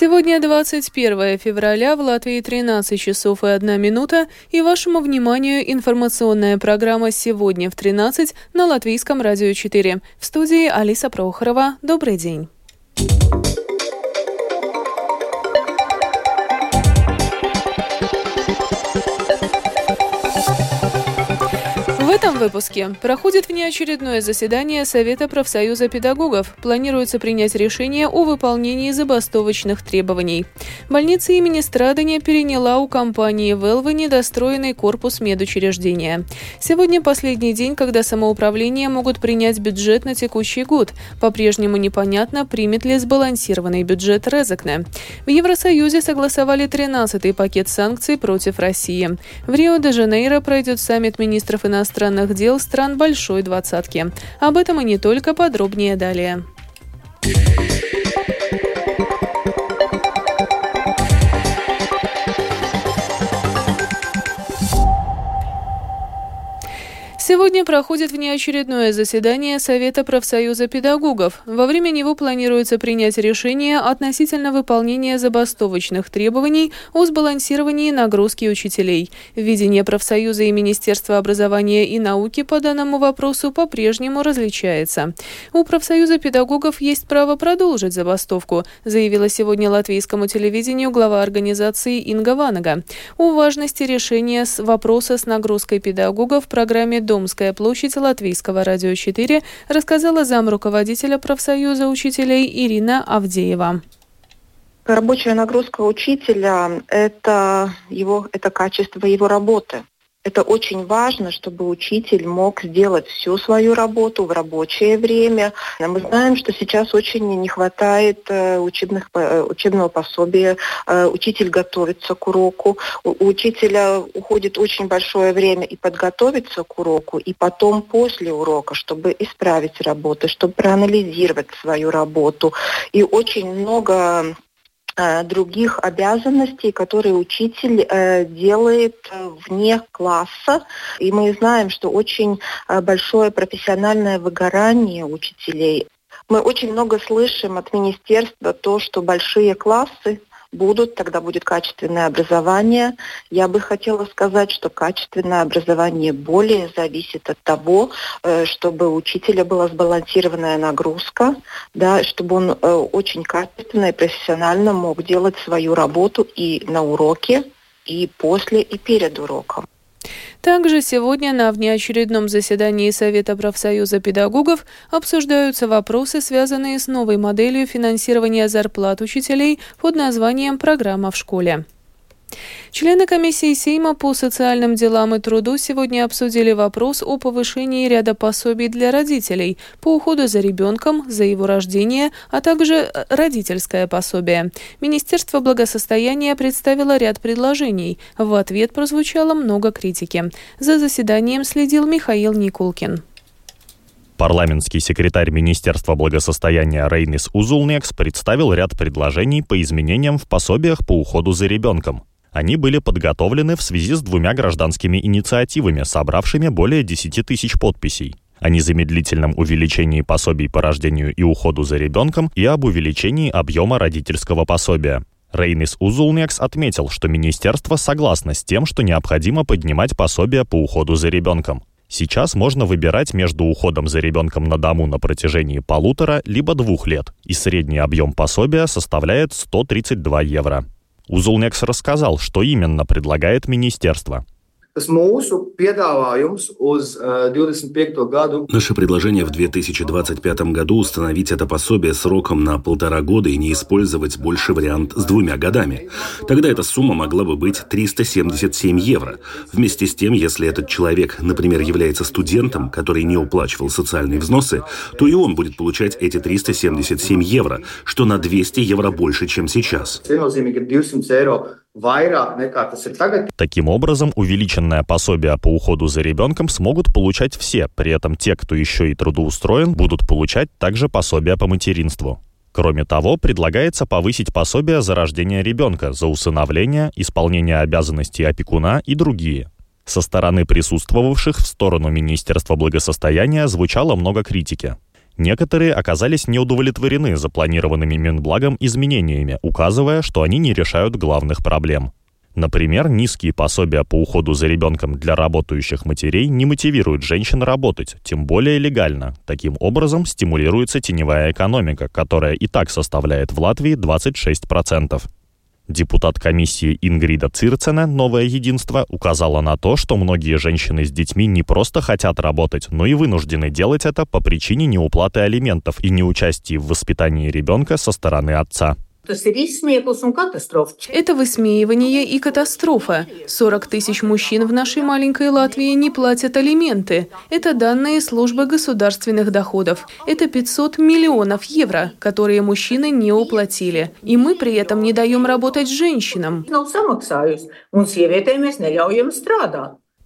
Сегодня 21 февраля, в Латвии 13 часов и 1 минута, и вашему вниманию информационная программа «Сегодня в 13» на Латвийском радио 4. В студии Алиса Прохорова. Добрый день. Этом выпуске проходит внеочередное заседание Совета профсоюза педагогов. Планируется принять решение о выполнении забастовочных требований. Больница имени Страдания переняла у компании Велвы недостроенный корпус медучреждения. Сегодня последний день, когда самоуправление могут принять бюджет на текущий год. По-прежнему непонятно, примет ли сбалансированный бюджет Резекне. В Евросоюзе согласовали 13-й пакет санкций против России. В Рио-де-Жанейро пройдет саммит министров иностранных иностранных дел стран Большой Двадцатки. Об этом и не только подробнее далее. Сегодня проходит внеочередное заседание Совета профсоюза педагогов. Во время него планируется принять решение относительно выполнения забастовочных требований о сбалансировании нагрузки учителей. Видение профсоюза и Министерства образования и науки по данному вопросу по-прежнему различается. У профсоюза педагогов есть право продолжить забастовку, заявила сегодня латвийскому телевидению глава организации Инга Ванага. О важности решения с вопроса с нагрузкой педагогов в программе «Дом Домская площадь Латвийского радио 4 рассказала зам руководителя профсоюза учителей Ирина Авдеева. Рабочая нагрузка учителя – это, его, это качество его работы. Это очень важно, чтобы учитель мог сделать всю свою работу в рабочее время. Мы знаем, что сейчас очень не хватает э, учебных, э, учебного пособия. Э, учитель готовится к уроку. У учителя уходит очень большое время и подготовиться к уроку, и потом после урока, чтобы исправить работу, чтобы проанализировать свою работу. И очень много других обязанностей, которые учитель э, делает э, вне класса. И мы знаем, что очень большое профессиональное выгорание учителей. Мы очень много слышим от министерства то, что большие классы будут, тогда будет качественное образование. Я бы хотела сказать, что качественное образование более зависит от того, э, чтобы у учителя была сбалансированная нагрузка, да, чтобы он э, очень качественно и профессионально мог делать свою работу и на уроке, и после, и перед уроком. Также сегодня на внеочередном заседании Совета профсоюза педагогов обсуждаются вопросы, связанные с новой моделью финансирования зарплат учителей под названием «Программа в школе». Члены комиссии Сейма по социальным делам и труду сегодня обсудили вопрос о повышении ряда пособий для родителей по уходу за ребенком, за его рождение, а также э, родительское пособие. Министерство благосостояния представило ряд предложений. В ответ прозвучало много критики. За заседанием следил Михаил Никулкин. Парламентский секретарь Министерства благосостояния Рейнис Узулнекс представил ряд предложений по изменениям в пособиях по уходу за ребенком. Они были подготовлены в связи с двумя гражданскими инициативами, собравшими более 10 тысяч подписей о незамедлительном увеличении пособий по рождению и уходу за ребенком и об увеличении объема родительского пособия. Рейнис Узулнекс отметил, что министерство согласно с тем, что необходимо поднимать пособия по уходу за ребенком. Сейчас можно выбирать между уходом за ребенком на дому на протяжении полутора либо двух лет, и средний объем пособия составляет 132 евро. Узулнекс рассказал, что именно предлагает министерство. 25. Э, году. Наше предложение в 2025 году установить это пособие сроком на полтора года и не использовать больше вариант с двумя годами. Тогда эта сумма могла бы быть 377 евро. Вместе с тем, если этот человек, например, является студентом, который не уплачивал социальные взносы, то и он будет получать эти 377 евро, что на 200 евро больше, чем сейчас. Таким образом, увеличенное пособие по уходу за ребенком смогут получать все, при этом те, кто еще и трудоустроен, будут получать также пособие по материнству. Кроме того, предлагается повысить пособие за рождение ребенка, за усыновление, исполнение обязанностей опекуна и другие. Со стороны присутствовавших в сторону Министерства благосостояния звучало много критики. Некоторые оказались неудовлетворены запланированными Минблагом изменениями, указывая, что они не решают главных проблем. Например, низкие пособия по уходу за ребенком для работающих матерей не мотивируют женщин работать, тем более легально. Таким образом, стимулируется теневая экономика, которая и так составляет в Латвии 26%. Депутат комиссии Ингрида Цирцена «Новое единство» указала на то, что многие женщины с детьми не просто хотят работать, но и вынуждены делать это по причине неуплаты алиментов и неучастия в воспитании ребенка со стороны отца. Это высмеивание и катастрофа. 40 тысяч мужчин в нашей маленькой Латвии не платят алименты. Это данные службы государственных доходов. Это 500 миллионов евро, которые мужчины не уплатили. И мы при этом не даем работать женщинам.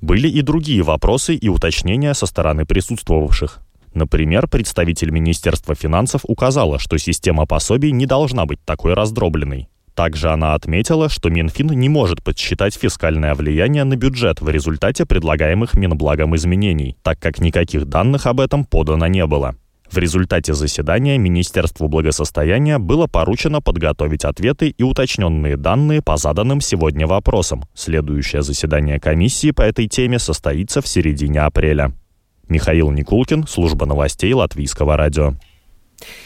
Были и другие вопросы и уточнения со стороны присутствовавших. Например, представитель Министерства финансов указала, что система пособий не должна быть такой раздробленной. Также она отметила, что Минфин не может подсчитать фискальное влияние на бюджет в результате предлагаемых Минблагом изменений, так как никаких данных об этом подано не было. В результате заседания Министерству благосостояния было поручено подготовить ответы и уточненные данные по заданным сегодня вопросам. Следующее заседание комиссии по этой теме состоится в середине апреля. Михаил Никулкин, служба новостей Латвийского радио.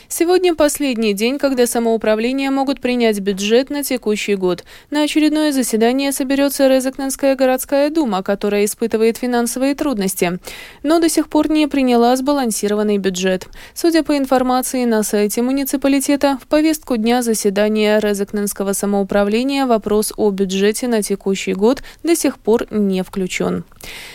Сегодня последний день, когда самоуправления могут принять бюджет на текущий год. На очередное заседание соберется Резакненская городская дума, которая испытывает финансовые трудности, но до сих пор не приняла сбалансированный бюджет. Судя по информации на сайте муниципалитета, в повестку дня заседания Резакненского самоуправления вопрос о бюджете на текущий год до сих пор не включен.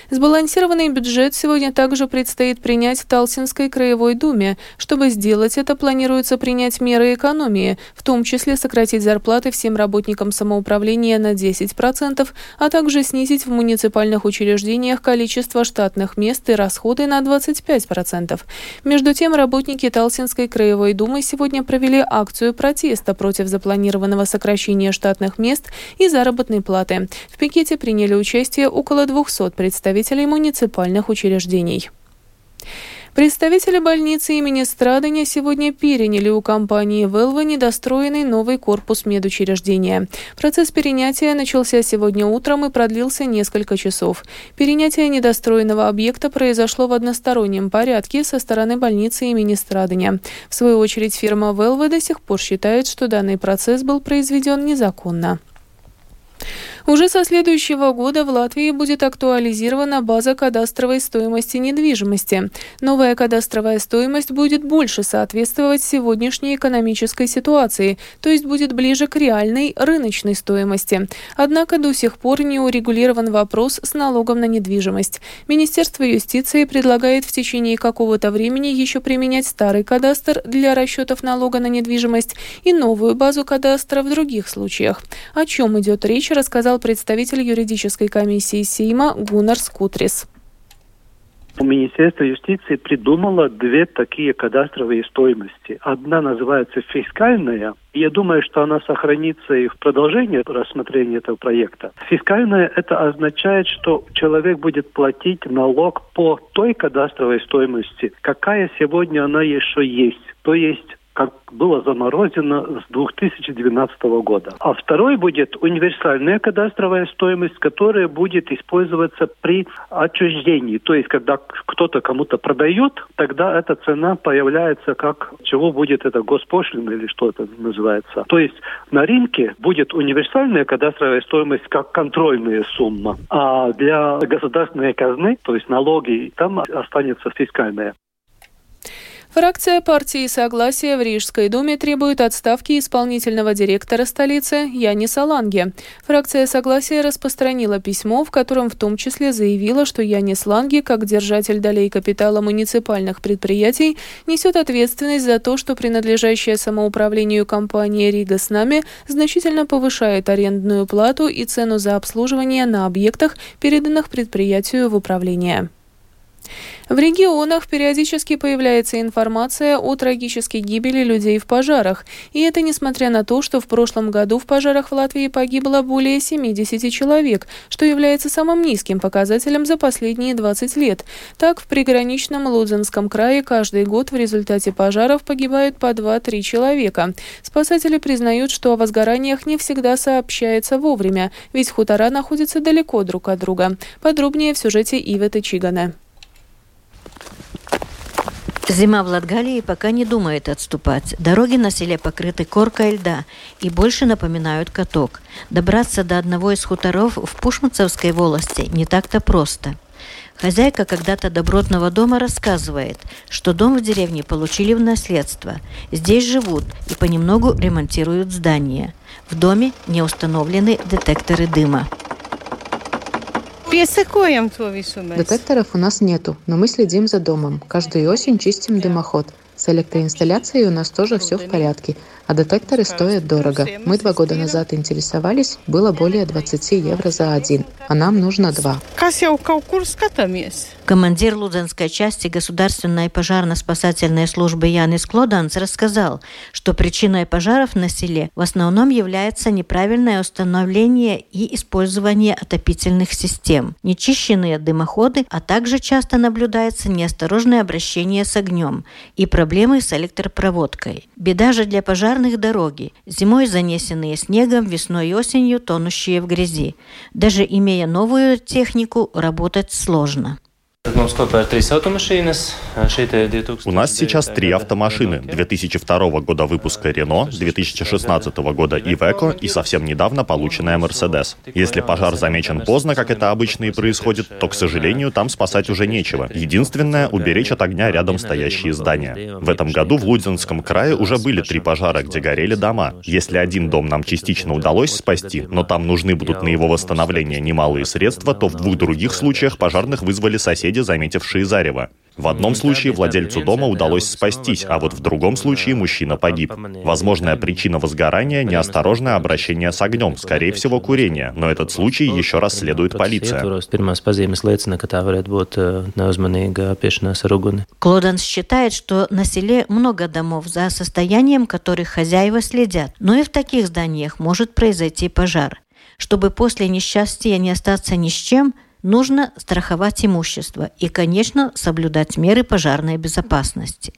Сбалансированный бюджет сегодня также предстоит принять в Талсинской краевой думе. Чтобы сделать это, планируется принять меры экономии, в том числе сократить зарплаты всем работникам самоуправления на 10%, а также снизить в муниципальных учреждениях количество штатных мест и расходы на 25%. Между тем, работники Талсинской краевой думы сегодня провели акцию протеста против запланированного сокращения штатных мест и заработной платы. В пикете приняли участие около 200 представителей муниципальных учреждений. Представители больницы имени Страдания сегодня переняли у компании «Велва» недостроенный новый корпус медучреждения. Процесс перенятия начался сегодня утром и продлился несколько часов. Перенятие недостроенного объекта произошло в одностороннем порядке со стороны больницы имени Страдания. В свою очередь фирма «Велва» до сих пор считает, что данный процесс был произведен незаконно. Уже со следующего года в Латвии будет актуализирована база кадастровой стоимости недвижимости. Новая кадастровая стоимость будет больше соответствовать сегодняшней экономической ситуации, то есть будет ближе к реальной рыночной стоимости. Однако до сих пор не урегулирован вопрос с налогом на недвижимость. Министерство юстиции предлагает в течение какого-то времени еще применять старый кадастр для расчетов налога на недвижимость и новую базу кадастра в других случаях. О чем идет речь, рассказал рассказал представитель юридической комиссии Сейма Гуннар Скутрис. Министерство юстиции придумало две такие кадастровые стоимости. Одна называется фискальная. Я думаю, что она сохранится и в продолжении рассмотрения этого проекта. Фискальная – это означает, что человек будет платить налог по той кадастровой стоимости, какая сегодня она еще есть. То есть как было заморозено с 2012 года. А второй будет универсальная кадастровая стоимость, которая будет использоваться при отчуждении. То есть, когда кто-то кому-то продает, тогда эта цена появляется как чего будет это госпошлина или что это называется. То есть на рынке будет универсальная кадастровая стоимость как контрольная сумма, а для государственной казны, то есть налоги, там останется фискальная. Фракция партии «Согласие» в Рижской думе требует отставки исполнительного директора столицы Яниса Ланге. Фракция «Согласие» распространила письмо, в котором в том числе заявила, что Янис Ланге, как держатель долей капитала муниципальных предприятий, несет ответственность за то, что принадлежащая самоуправлению компания «Рига с нами» значительно повышает арендную плату и цену за обслуживание на объектах, переданных предприятию в управление. В регионах периодически появляется информация о трагической гибели людей в пожарах. И это несмотря на то, что в прошлом году в пожарах в Латвии погибло более 70 человек, что является самым низким показателем за последние 20 лет. Так, в приграничном Лудзенском крае каждый год в результате пожаров погибают по 2-3 человека. Спасатели признают, что о возгораниях не всегда сообщается вовремя, ведь хутора находятся далеко друг от друга. Подробнее в сюжете Ивы Тычигана. Зима в Латгалии пока не думает отступать. Дороги на селе покрыты коркой льда и больше напоминают каток. Добраться до одного из хуторов в Пушмацевской волости не так-то просто. Хозяйка когда-то добротного дома рассказывает, что дом в деревне получили в наследство. Здесь живут и понемногу ремонтируют здания. В доме не установлены детекторы дыма. Детекторов у нас нету, но мы следим за домом. Каждую осень чистим дымоход. С электроинсталляцией у нас тоже все в порядке, а детекторы стоят дорого. Мы два года назад интересовались, было более 20 евро за один, а нам нужно два. Командир Луденской части Государственной пожарно-спасательной службы Янис Клоданс рассказал, что причиной пожаров на селе в основном является неправильное установление и использование отопительных систем, нечищенные дымоходы, а также часто наблюдается неосторожное обращение с огнем и проблемы с электропроводкой. Беда же для пожарных дороги. Зимой занесенные снегом, весной и осенью тонущие в грязи. Даже имея новую технику, работать сложно. У нас сейчас три автомашины. 2002 года выпуска Рено, 2016 года Ивеко и совсем недавно полученная Мерседес. Если пожар замечен поздно, как это обычно и происходит, то, к сожалению, там спасать уже нечего. Единственное — уберечь от огня рядом стоящие здания. В этом году в Лудзинском крае уже были три пожара, где горели дома. Если один дом нам частично удалось спасти, но там нужны будут на его восстановление немалые средства, то в двух других случаях пожарных вызвали соседи соседи, заметившие зарево. В одном случае владельцу дома удалось спастись, а вот в другом случае мужчина погиб. Возможная причина возгорания – неосторожное обращение с огнем, скорее всего, курение, но этот случай еще раз следует полиция. Клоданс считает, что на селе много домов, за состоянием которых хозяева следят, но и в таких зданиях может произойти пожар. Чтобы после несчастья не остаться ни с чем – нужно страховать имущество и, конечно, соблюдать меры пожарной безопасности.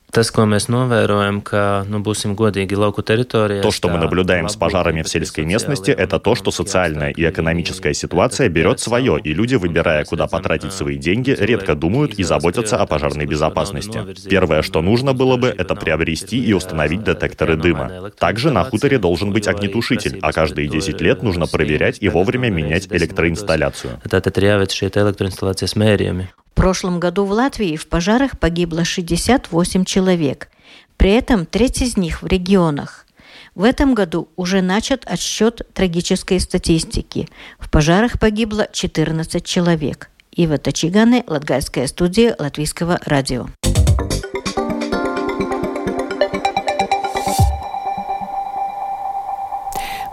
То, что мы наблюдаем с пожарами в сельской местности, это то, что социальная и экономическая ситуация берет свое, и люди, выбирая, куда потратить свои деньги, редко думают и заботятся о пожарной безопасности. Первое, что нужно было бы, это приобрести и установить детекторы дыма. Также на хуторе должен быть огнетушитель, а каждые 10 лет нужно проверять и вовремя менять электроинсталляцию šeit elektroinstалācijas mērījumi. В прошлом году в Латвии в пожарах погибло 68 человек. При этом треть из них в регионах. В этом году уже начат отсчет трагической статистики. В пожарах погибло 14 человек. Ива Тачигане, Латгальская студия Латвийского радио.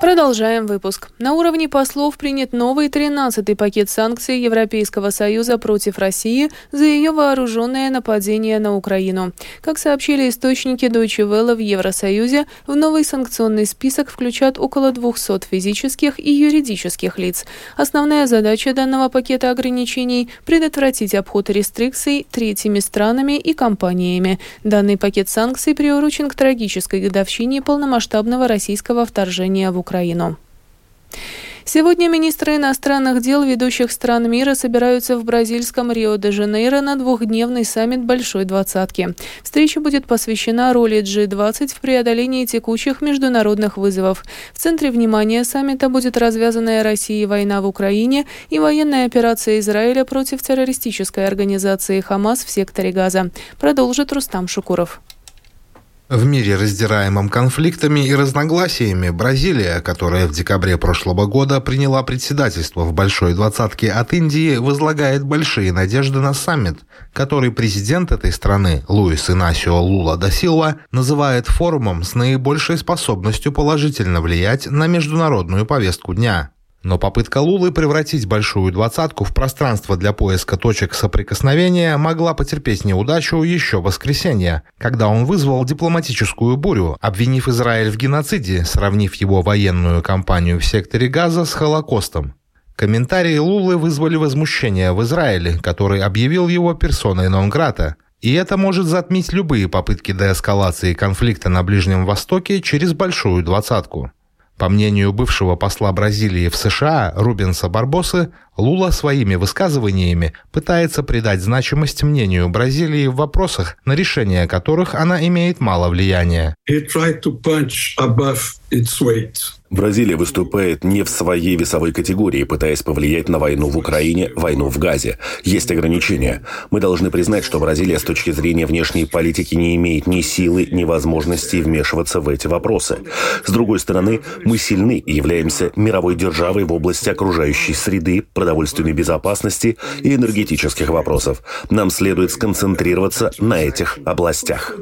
Продолжаем выпуск. На уровне послов принят новый 13-й пакет санкций Европейского Союза против России за ее вооруженное нападение на Украину. Как сообщили источники Deutsche Welle в Евросоюзе, в новый санкционный список включат около 200 физических и юридических лиц. Основная задача данного пакета ограничений – предотвратить обход рестрикций третьими странами и компаниями. Данный пакет санкций приурочен к трагической годовщине полномасштабного российского вторжения в Украину. Украину. Сегодня министры иностранных дел ведущих стран мира собираются в бразильском Рио-де-Жанейро на двухдневный саммит Большой Двадцатки. Встреча будет посвящена роли G20 в преодолении текущих международных вызовов. В центре внимания саммита будет развязанная Россией война в Украине и военная операция Израиля против террористической организации «Хамас» в секторе Газа. Продолжит Рустам Шукуров. В мире, раздираемом конфликтами и разногласиями, Бразилия, которая в декабре прошлого года приняла председательство в Большой двадцатке от Индии, возлагает большие надежды на саммит, который президент этой страны Луис Инасио Лула да Силва называет форумом с наибольшей способностью положительно влиять на международную повестку дня. Но попытка Лулы превратить большую двадцатку в пространство для поиска точек соприкосновения могла потерпеть неудачу еще в воскресенье, когда он вызвал дипломатическую бурю, обвинив Израиль в геноциде, сравнив его военную кампанию в секторе Газа с Холокостом. Комментарии Лулы вызвали возмущение в Израиле, который объявил его персоной нон-грата, и это может затмить любые попытки деэскалации конфликта на Ближнем Востоке через большую двадцатку. По мнению бывшего посла Бразилии в США Рубенса Барбосы, Лула своими высказываниями пытается придать значимость мнению Бразилии в вопросах, на решение которых она имеет мало влияния. Бразилия выступает не в своей весовой категории, пытаясь повлиять на войну в Украине, войну в Газе. Есть ограничения. Мы должны признать, что Бразилия с точки зрения внешней политики не имеет ни силы, ни возможности вмешиваться в эти вопросы. С другой стороны, мы сильны и являемся мировой державой в области окружающей среды, продовольственной безопасности и энергетических вопросов. Нам следует сконцентрироваться на этих областях.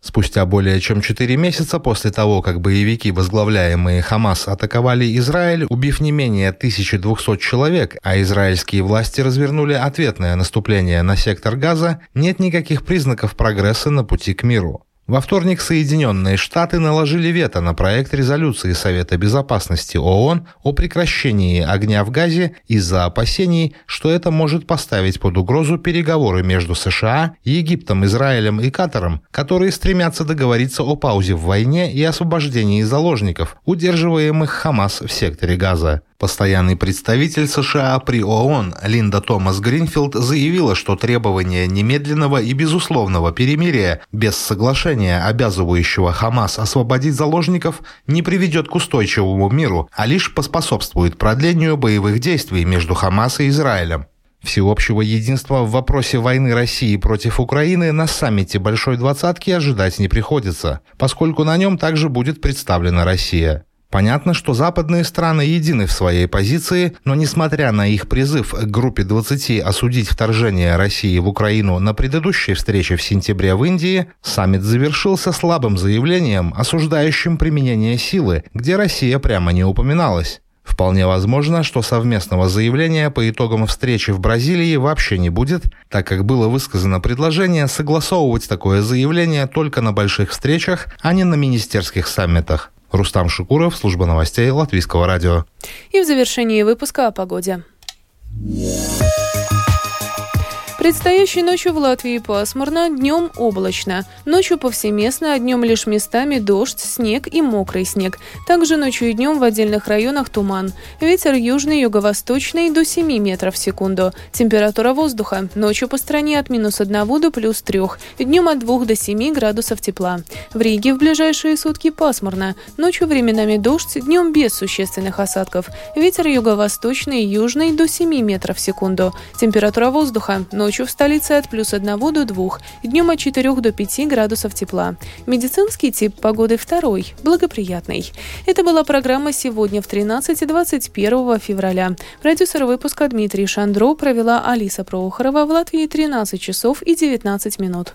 Спустя более чем 4 месяца после того, как боевики, возглавляемые Хамас, атаковали Израиль, убив не менее 1200 человек, а израильские власти развернули ответное наступление на сектор Газа, нет никаких признаков прогресса на пути к миру. Во вторник Соединенные Штаты наложили вето на проект резолюции Совета Безопасности ООН о прекращении огня в Газе из-за опасений, что это может поставить под угрозу переговоры между США, Египтом, Израилем и Катаром, которые стремятся договориться о паузе в войне и освобождении заложников, удерживаемых Хамас в секторе Газа. Постоянный представитель США при ООН Линда Томас Гринфилд заявила, что требование немедленного и безусловного перемирия без соглашения, обязывающего Хамас освободить заложников, не приведет к устойчивому миру, а лишь поспособствует продлению боевых действий между Хамас и Израилем. Всеобщего единства в вопросе войны России против Украины на саммите Большой Двадцатки ожидать не приходится, поскольку на нем также будет представлена Россия. Понятно, что западные страны едины в своей позиции, но несмотря на их призыв к группе 20 осудить вторжение России в Украину на предыдущей встрече в сентябре в Индии, саммит завершился слабым заявлением, осуждающим применение силы, где Россия прямо не упоминалась. Вполне возможно, что совместного заявления по итогам встречи в Бразилии вообще не будет, так как было высказано предложение согласовывать такое заявление только на больших встречах, а не на министерских саммитах. Рустам Шукуров, служба новостей Латвийского радио. И в завершении выпуска о погоде. Предстоящей ночью в Латвии пасмурно, днем облачно. Ночью повсеместно, а днем лишь местами дождь, снег и мокрый снег. Также ночью и днем в отдельных районах туман. Ветер южный, юго-восточный до 7 метров в секунду. Температура воздуха. Ночью по стране от минус 1 до плюс 3. Днем от 2 до 7 градусов тепла. В Риге в ближайшие сутки пасмурно. Ночью временами дождь, днем без существенных осадков. Ветер юго-восточный и южный до 7 метров в секунду. Температура воздуха. Ночью Ночью в столице от плюс 1 до 2, днем от 4 до 5 градусов тепла. Медицинский тип погоды второй, благоприятный. Это была программа «Сегодня в 13 21 февраля». Продюсер выпуска Дмитрий Шандро провела Алиса Прохорова в Латвии 13 часов и 19 минут.